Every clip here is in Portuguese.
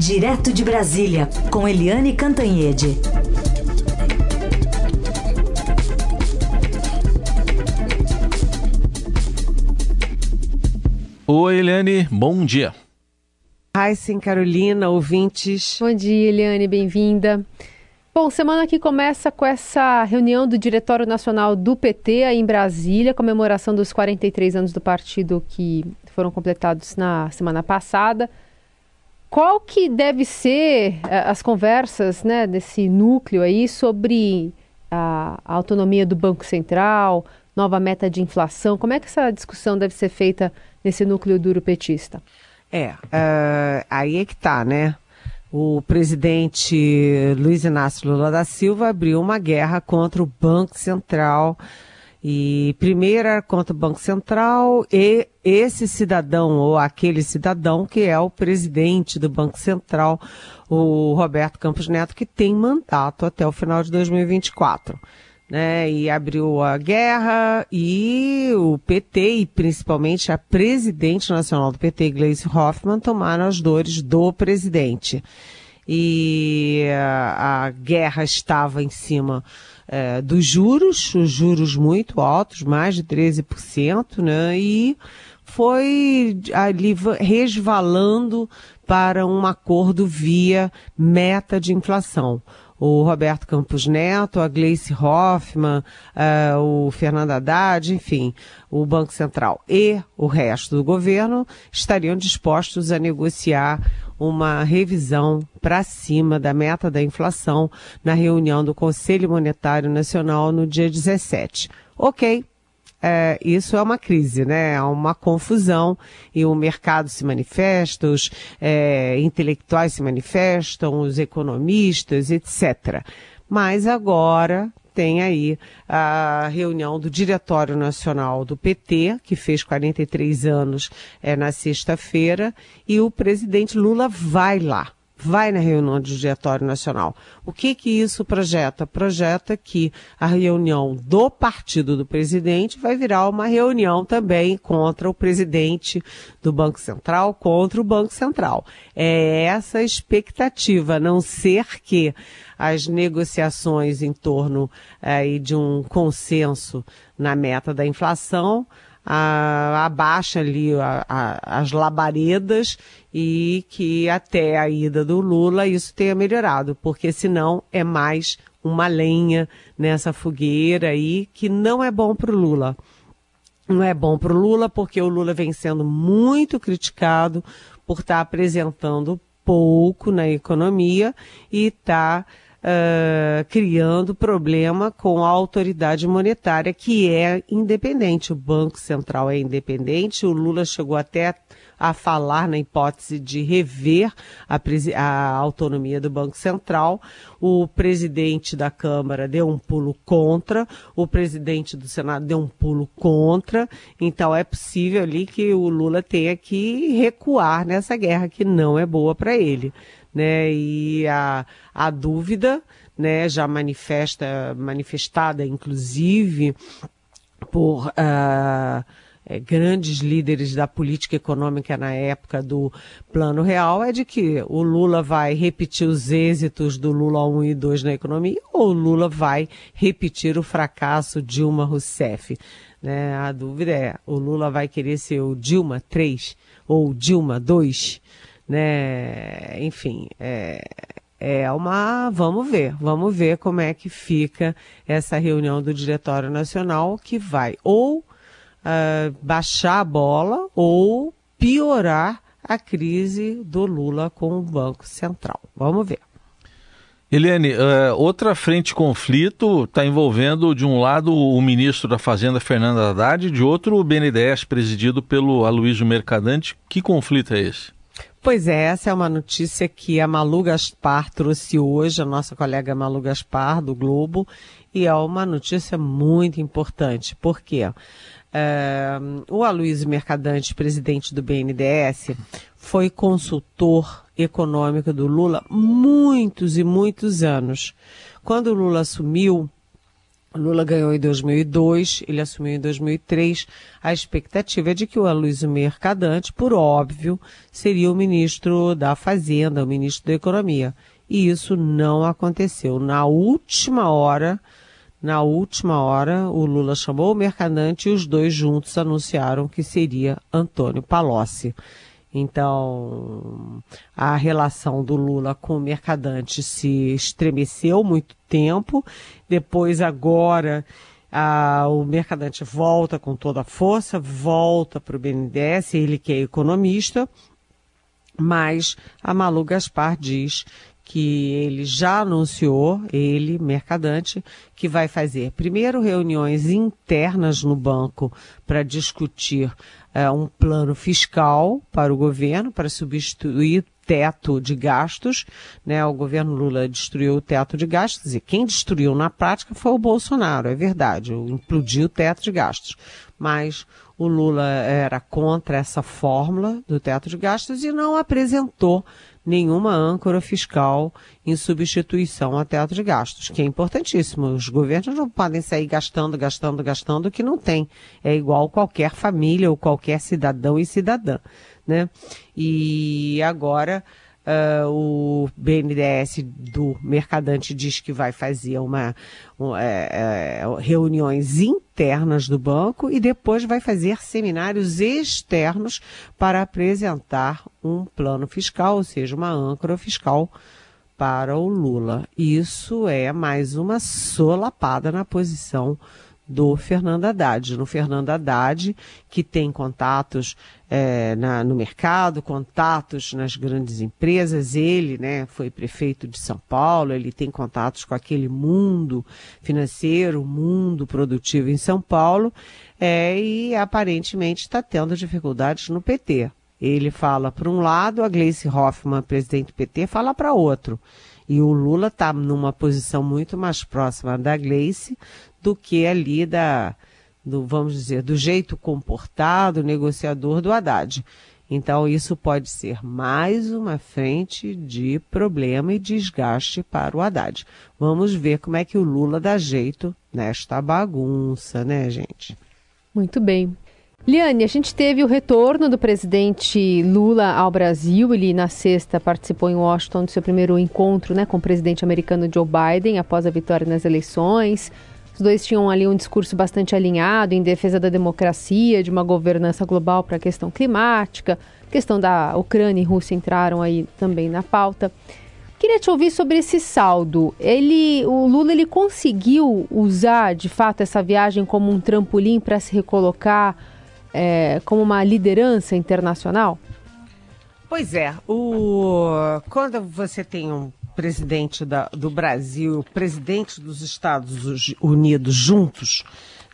Direto de Brasília, com Eliane Cantanhede. Oi, Eliane, bom dia. Ai, sim, Carolina, ouvintes. Bom dia, Eliane, bem-vinda. Bom, semana que começa com essa reunião do Diretório Nacional do PT aí em Brasília, comemoração dos 43 anos do partido que foram completados na semana passada. Qual que deve ser uh, as conversas né, desse núcleo aí sobre a, a, autonomia do Banco Central, nova meta de inflação? Como é que essa discussão deve ser feita nesse núcleo duro petista? É, uh, aí é que tá, né? O presidente Luiz Inácio Lula da Silva abriu uma guerra contra o Banco Central e primeira contra o Banco Central e esse cidadão ou aquele cidadão que é o presidente do Banco Central, o Roberto Campos Neto, que tem mandato até o final de 2024. Né, e abriu a guerra e o PT e principalmente a presidente nacional do PT, Gleice Hoffmann, tomaram as dores do presidente. E a, a guerra estava em cima é, dos juros, os juros muito altos, mais de 13%, né? E foi ali resvalando para um acordo via meta de inflação o Roberto Campos Neto, a Gleice Hoffmann, uh, o Fernando Haddad, enfim, o Banco Central e o resto do governo estariam dispostos a negociar uma revisão para cima da meta da inflação na reunião do Conselho Monetário Nacional no dia 17. Ok, é, isso é uma crise, né? É uma confusão e o mercado se manifesta, os é, intelectuais se manifestam, os economistas, etc. Mas agora tem aí a reunião do Diretório Nacional do PT, que fez 43 anos é, na sexta-feira, e o presidente Lula vai lá vai na reunião do Diretório Nacional. O que que isso projeta? Projeta que a reunião do partido do presidente vai virar uma reunião também contra o presidente do Banco Central, contra o Banco Central. É essa a expectativa, a não ser que as negociações em torno é, de um consenso na meta da inflação a, abaixa ali a, a, as labaredas e que até a ida do Lula isso tenha melhorado, porque senão é mais uma lenha nessa fogueira aí que não é bom para o Lula. Não é bom para o Lula porque o Lula vem sendo muito criticado por estar tá apresentando pouco na economia e está uh, criando problema com a autoridade monetária, que é independente. O Banco Central é independente, o Lula chegou até a falar na hipótese de rever a, a, autonomia do Banco Central. O presidente da Câmara deu um pulo contra, o presidente do Senado deu um pulo contra. Então é possível ali que o Lula tenha que recuar nessa guerra que não é boa para ele né? E a, a dúvida, né, já manifesta, manifestada, inclusive, por uh, grandes líderes da política econômica na época do Plano Real, é de que o Lula vai repetir os êxitos do Lula 1 e 2 na economia ou o Lula vai repetir o fracasso Dilma Rousseff. Né? A dúvida é, o Lula vai querer ser o Dilma 3 ou Dilma 2? Né? Enfim, é, é uma. Vamos ver, vamos ver como é que fica essa reunião do Diretório Nacional que vai ou uh, baixar a bola ou piorar a crise do Lula com o Banco Central. Vamos ver. Eliane, uh, outra frente conflito está envolvendo, de um lado, o ministro da Fazenda, Fernando Haddad, de outro, o BNDES, presidido pelo Aloysio Mercadante. Que conflito é esse? Pois é, essa é uma notícia que a Malu Gaspar trouxe hoje, a nossa colega Malu Gaspar, do Globo, e é uma notícia muito importante. Por quê? É, o Aloysio Mercadante, presidente do BNDES, foi consultor econômico do Lula muitos e muitos anos. Quando o Lula assumiu, Lula ganhou em 2002, ele assumiu em 2003. A expectativa é de que o Aloysio Mercadante, por óbvio, seria o ministro da Fazenda, o ministro da Economia. E isso não aconteceu. Na última hora, na última hora, o Lula chamou o Mercadante e os dois juntos anunciaram que seria Antônio Palocci. Então, a relação do Lula com o Mercadante se estremeceu muito tempo. Depois, agora, a, o Mercadante volta com toda a força, volta para o BNDES, ele que é economista, mas a Malu Gaspar diz que ele já anunciou, ele, Mercadante, que vai fazer primeiro reuniões internas no banco para discutir é, um plano fiscal para o governo, para substituir teto de gastos, né? O governo Lula destruiu o teto de gastos e quem destruiu na prática foi o Bolsonaro, é verdade, implodiu o teto de gastos. Mas o Lula era contra essa fórmula do teto de gastos e não apresentou nenhuma âncora fiscal em substituição a teto de gastos, que é importantíssimo. Os governos não podem sair gastando, gastando, gastando o que não tem. É igual qualquer família ou qualquer cidadão e cidadã, né? E agora Uh, o BNDES do Mercadante diz que vai fazer uma um, é, é, reuniões internas do banco e depois vai fazer seminários externos para apresentar um plano fiscal, ou seja, uma âncora fiscal para o Lula. Isso é mais uma solapada na posição do Fernando Haddad. No Fernando Haddad, que tem contatos é, na, no mercado, contatos nas grandes empresas, ele né, foi prefeito de São Paulo, ele tem contatos com aquele mundo financeiro, mundo produtivo em São Paulo, é, e aparentemente está tendo dificuldades no PT. Ele fala para um lado, a Gleice Hoffmann, presidente do PT, fala para outro. E o Lula está numa posição muito mais próxima da Gleice do que ali da, do, vamos dizer, do jeito comportado, negociador do Haddad. Então, isso pode ser mais uma frente de problema e desgaste para o Haddad. Vamos ver como é que o Lula dá jeito nesta bagunça, né, gente? Muito bem. Liane, a gente teve o retorno do presidente Lula ao Brasil. Ele, na sexta, participou em Washington do seu primeiro encontro né, com o presidente americano Joe Biden após a vitória nas eleições. Os dois tinham ali um discurso bastante alinhado em defesa da democracia, de uma governança global para a questão climática. A questão da Ucrânia e Rússia entraram aí também na pauta. Queria te ouvir sobre esse saldo. Ele, o Lula, ele conseguiu usar de fato essa viagem como um trampolim para se recolocar é, como uma liderança internacional? Pois é, o... quando você tem um presidente da, do Brasil, o presidente dos Estados Unidos juntos,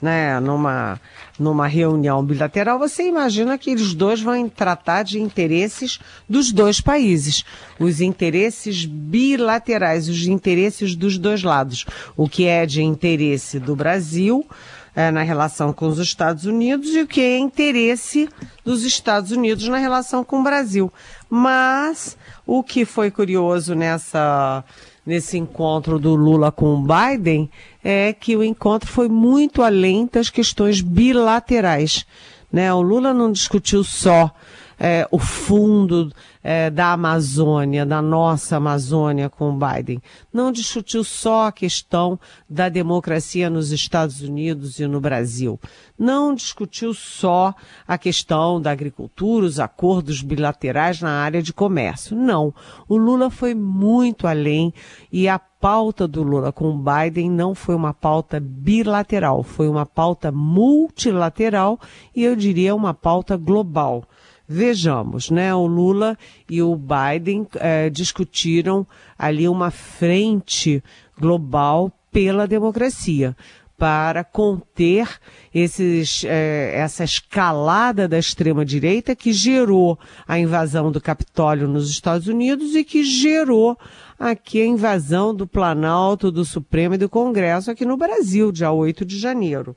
né, numa, numa reunião bilateral, você imagina que eles dois vão tratar de interesses dos dois países, os interesses bilaterais, os interesses dos dois lados, o que é de interesse do Brasil é, na relação com os Estados Unidos e o que é interesse dos Estados Unidos na relação com o Brasil. Mas o que foi curioso nessa nesse encontro do Lula com o Biden é que o encontro foi muito além das questões bilaterais. Né? O Lula não discutiu só é, o fundo é, da Amazônia, da nossa Amazônia com o Biden. Não discutiu só a questão da democracia nos Estados Unidos e no Brasil. Não discutiu só a questão da agricultura, os acordos bilaterais na área de comércio. Não. O Lula foi muito além e a pauta do Lula com o Biden não foi uma pauta bilateral, foi uma pauta multilateral e eu diria uma pauta global. Vejamos, né? O Lula e o Biden é, discutiram ali uma frente global pela democracia para conter esses, é, essa escalada da extrema-direita que gerou a invasão do Capitólio nos Estados Unidos e que gerou aqui a invasão do Planalto, do Supremo e do Congresso aqui no Brasil, dia 8 de janeiro.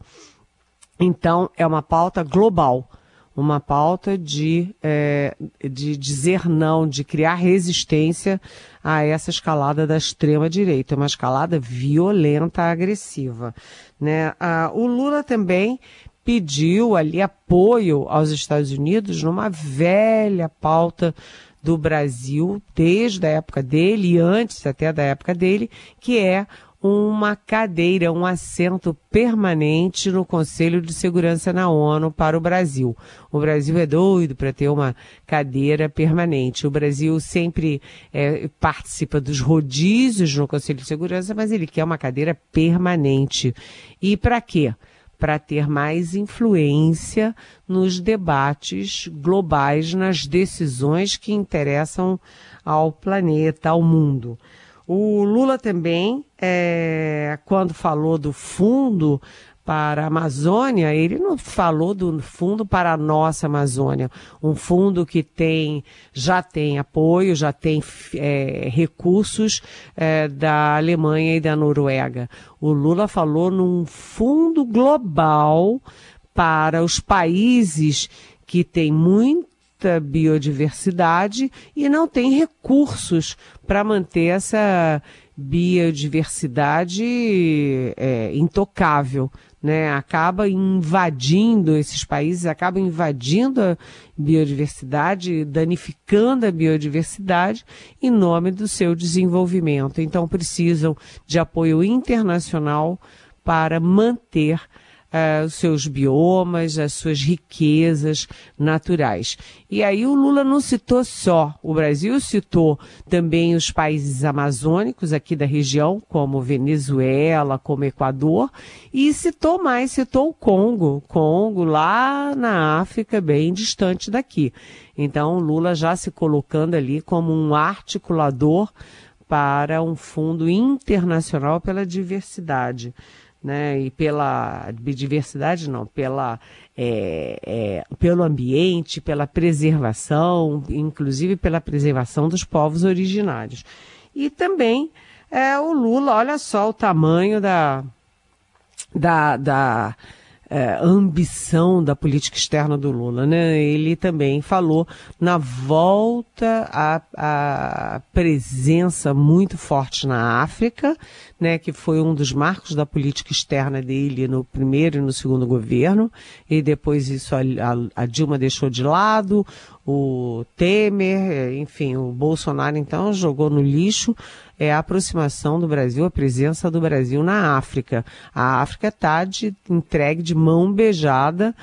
Então, é uma pauta global uma pauta de, é, de dizer não, de criar resistência a essa escalada da extrema-direita, uma escalada violenta, agressiva. Né? Ah, o Lula também pediu ali apoio aos Estados Unidos numa velha pauta do Brasil, desde a época dele e antes até da época dele, que é uma cadeira, um assento permanente no Conselho de Segurança na ONU para o Brasil. O Brasil é doido para ter uma cadeira permanente. O Brasil sempre é, participa dos rodízios no Conselho de Segurança, mas ele quer uma cadeira permanente. E para quê? Para ter mais influência nos debates globais, nas decisões que interessam ao planeta, ao mundo. O Lula também, é, quando falou do fundo para a Amazônia, ele não falou do fundo para a nossa Amazônia, um fundo que tem, já tem apoio, já tem é, recursos é, da Alemanha e da Noruega. O Lula falou num fundo global para os países que têm muito muita biodiversidade e não tem recursos para manter essa biodiversidade é, intocável. Né, acaba invadindo esses países, acaba invadindo a biodiversidade, danificando a biodiversidade em nome do seu desenvolvimento. Então precisam de apoio internacional para manter uh, os seus biomas, as suas riquezas naturais. E aí o Lula não citou só o Brasil, citou também os países amazônicos aqui da região, como Venezuela, como Equador, e citou mais, citou o Congo, Congo lá na África, bem distante daqui. Então o Lula já se colocando ali como um articulador para um fundo internacional pela diversidade né, e pela biodiversidade, não, pela, é, é, pelo ambiente, pela preservação, inclusive pela preservação dos povos originários. E também é, o Lula, olha só o tamanho da, da, da é, ambição da política externa do Lula, né? Ele também falou na volta à, à presença muito forte na África, né? Que foi um dos marcos da política externa dele no primeiro e no segundo governo, e depois isso a, a, a Dilma deixou de lado, o Temer, enfim, o Bolsonaro então jogou no lixo é a aproximação do Brasil, a presença do Brasil na África. A África está entregue de mão beijada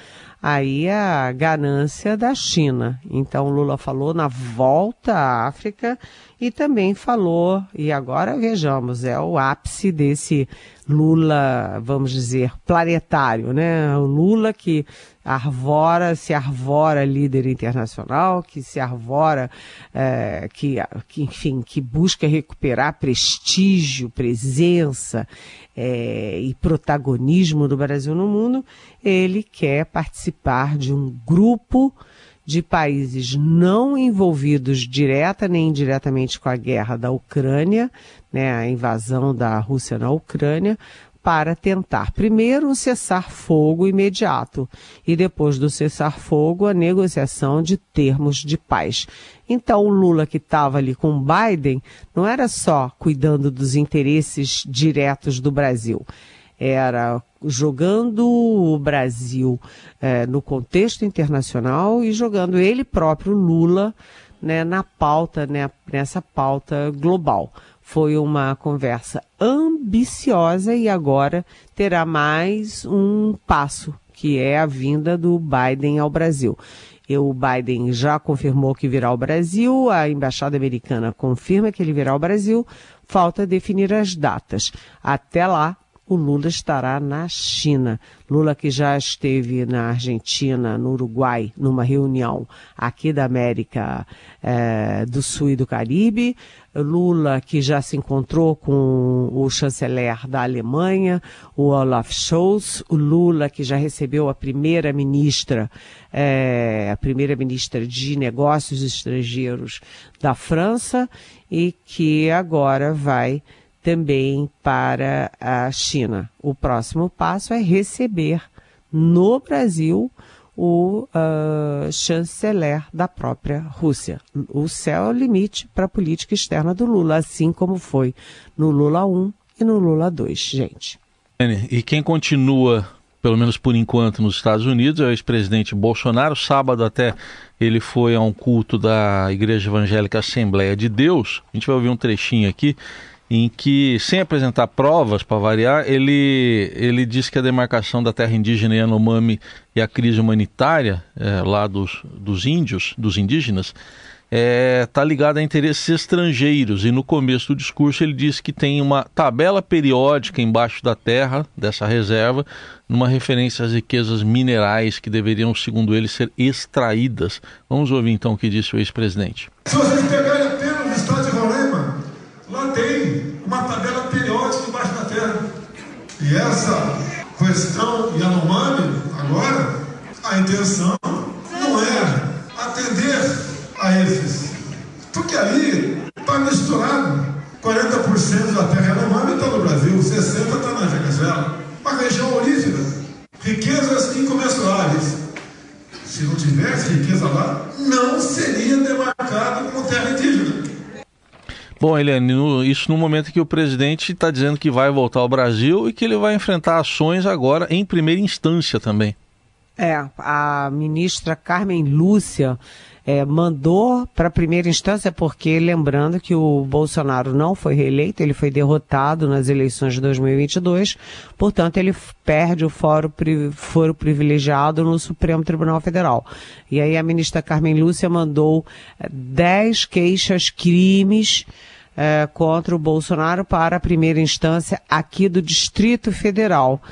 aí a ganância da China. Então Lula falou na volta à África e também falou, e agora vejamos, é o ápice desse Lula, vamos dizer, planetário, né? O Lula que arvora, se arvora líder internacional, que se arvora, é, que, que, enfim, que busca recuperar prestígio, presença é, e protagonismo do Brasil no mundo, ele quer participar de um grupo de países não envolvidos direta nem indiretamente com a guerra da Ucrânia, né, a invasão da Rússia na Ucrânia, para tentar, primeiro, um cessar-fogo imediato e depois do cessar-fogo, a negociação de termos de paz. Então, o Lula que estava ali com Biden não era só cuidando dos interesses diretos do Brasil, era jogando o Brasil é, no contexto internacional e jogando ele próprio, Lula, né, na pauta, né, nessa pauta global. Foi uma conversa ambiciosa e agora terá mais um passo, que é a vinda do Biden ao Brasil. E o Biden já confirmou que virá ao Brasil, a embaixada americana confirma que ele virá ao Brasil, falta definir as datas. Até lá, o Lula estará na China. Lula que já esteve na Argentina, no Uruguai, numa reunião aqui da América é, do Sul e do Caribe. Lula que já se encontrou com o chanceler da Alemanha, o Olaf Scholz. O Lula que já recebeu a primeira ministra, é, a primeira ministra de Negócios Estrangeiros da França e que agora vai também para a China. O próximo passo é receber no Brasil o uh, chanceler da própria Rússia. O céu é o limite para a política externa do Lula, assim como foi no Lula 1 e no Lula 2, gente. E quem continua, pelo menos por enquanto, nos Estados Unidos é o ex-presidente Bolsonaro. Sábado até ele foi a um culto da Igreja Evangélica Assembleia de Deus. A gente vai ouvir um trechinho aqui em que, sem apresentar provas para variar, ele, ele diz que a demarcação da terra indígena Yanomami e a crise humanitária é, lá dos, dos índios, dos indígenas, está é, tá ligada a interesses estrangeiros. E no começo do discurso ele disse que tem uma tabela periódica embaixo da terra dessa reserva, numa referência às riquezas minerais que deveriam, segundo ele, ser extraídas. Vamos ouvir então o que disse o ex-presidente. Se vocês pegarem apenas de Roraima, lá tem uma tabela periódica embaixo da terra. E essa questão Yanomami, agora, a intenção não é atender a esses. Porque ali está misturado. 40% da terra Yanomami está no Brasil, 60% está na Venezuela. Uma região olífera. Riquezas incomensuráveis. Se não tivesse riqueza lá, não seria indígena. Bom, Eliane, isso no momento que o presidente está dizendo que vai voltar ao Brasil e que ele vai enfrentar ações agora em primeira instância também. É, a ministra Carmen Lúcia é, mandou para a primeira instância, porque lembrando que o Bolsonaro não foi reeleito, ele foi derrotado nas eleições de 2022, portanto ele perde o foro, foro privilegiado no Supremo Tribunal Federal. E aí a ministra Carmen Lúcia mandou 10 é, queixas, crimes, é, contra o Bolsonaro para a primeira instância aqui do Distrito Federal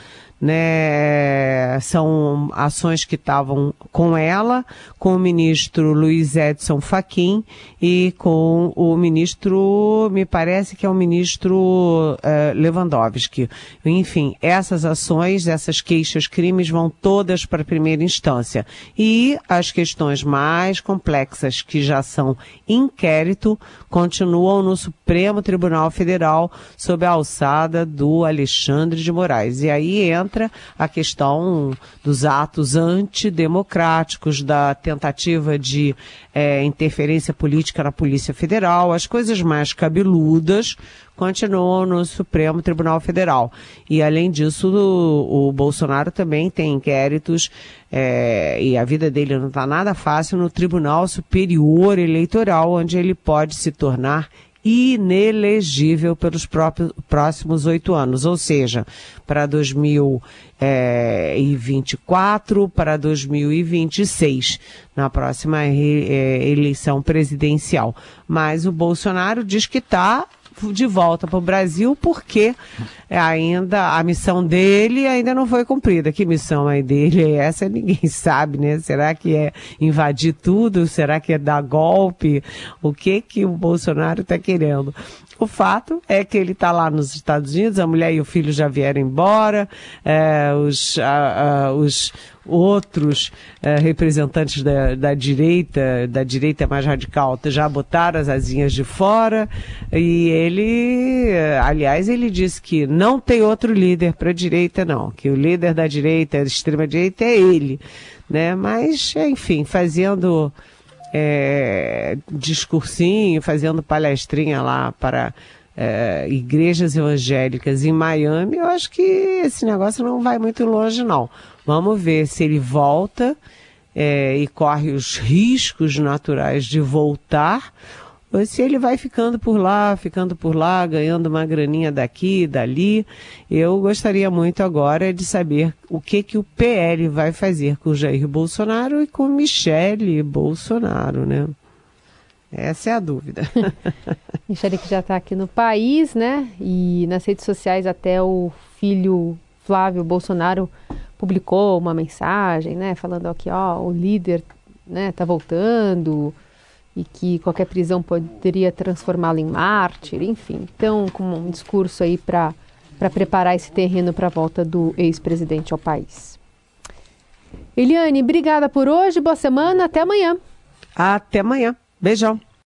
né? São ações que estavam com ela, com o ministro Luiz Edson Fachin e com o ministro, me parece que é o ministro uh, Lewandowski. Enfim, essas ações, essas queixas, crimes vão todas para a primeira instância. E as questões mais complexas, que já são inquérito, continuam no Supremo Tribunal Federal sob a alçada do Alexandre de Moraes. E aí entra entra a questão dos atos antidemocráticos, da tentativa de é, interferência política na Polícia Federal, as coisas mais cabeludas continuam no Supremo Tribunal Federal. E, além disso, o, o Bolsonaro também tem inquéritos, é, e a vida dele não está nada fácil, no Tribunal Superior Eleitoral, onde ele pode se tornar inelegível pelos próprios, próximos oito anos, ou seja, para 2024, para 2026, na próxima é, eleição presidencial. Mas o Bolsonaro diz que está de volta para o Brasil porque ainda a missão dele ainda não foi cumprida. Que missão é dele é essa? Ninguém sabe, né? Será que é invadir tudo? Será que é dar golpe? O que que o Bolsonaro está querendo? O fato é que ele está lá nos Estados Unidos, a mulher e o filho já vieram embora, é, os, a, a, os outros é, representantes da, da, direita, da direita mais radical, já botaram as asinhas de fora e ele, aliás, ele disse que não tem outro líder para a direita, não, que o líder da direita, da extrema direita é ele, né? Mas, enfim, fazendo é, discursinho, fazendo palestrinha lá para é, igrejas evangélicas em Miami, eu acho que esse negócio não vai muito longe, não. Vamos ver se ele volta é, e corre os riscos naturais de voltar se ele vai ficando por lá, ficando por lá, ganhando uma graninha daqui, dali, eu gostaria muito agora de saber o que que o PL vai fazer com Jair Bolsonaro e com Michele Bolsonaro, né? Essa é a dúvida. Michele que já está aqui no país, né? E nas redes sociais até o filho Flávio Bolsonaro publicou uma mensagem, né? Falando aqui, ó, o líder, né? Tá voltando, e que qualquer prisão poderia transformá-lo em mártir, enfim. Então, com um discurso aí para preparar esse terreno para a volta do ex-presidente ao país. Eliane, obrigada por hoje, boa semana, até amanhã. Até amanhã. Beijão.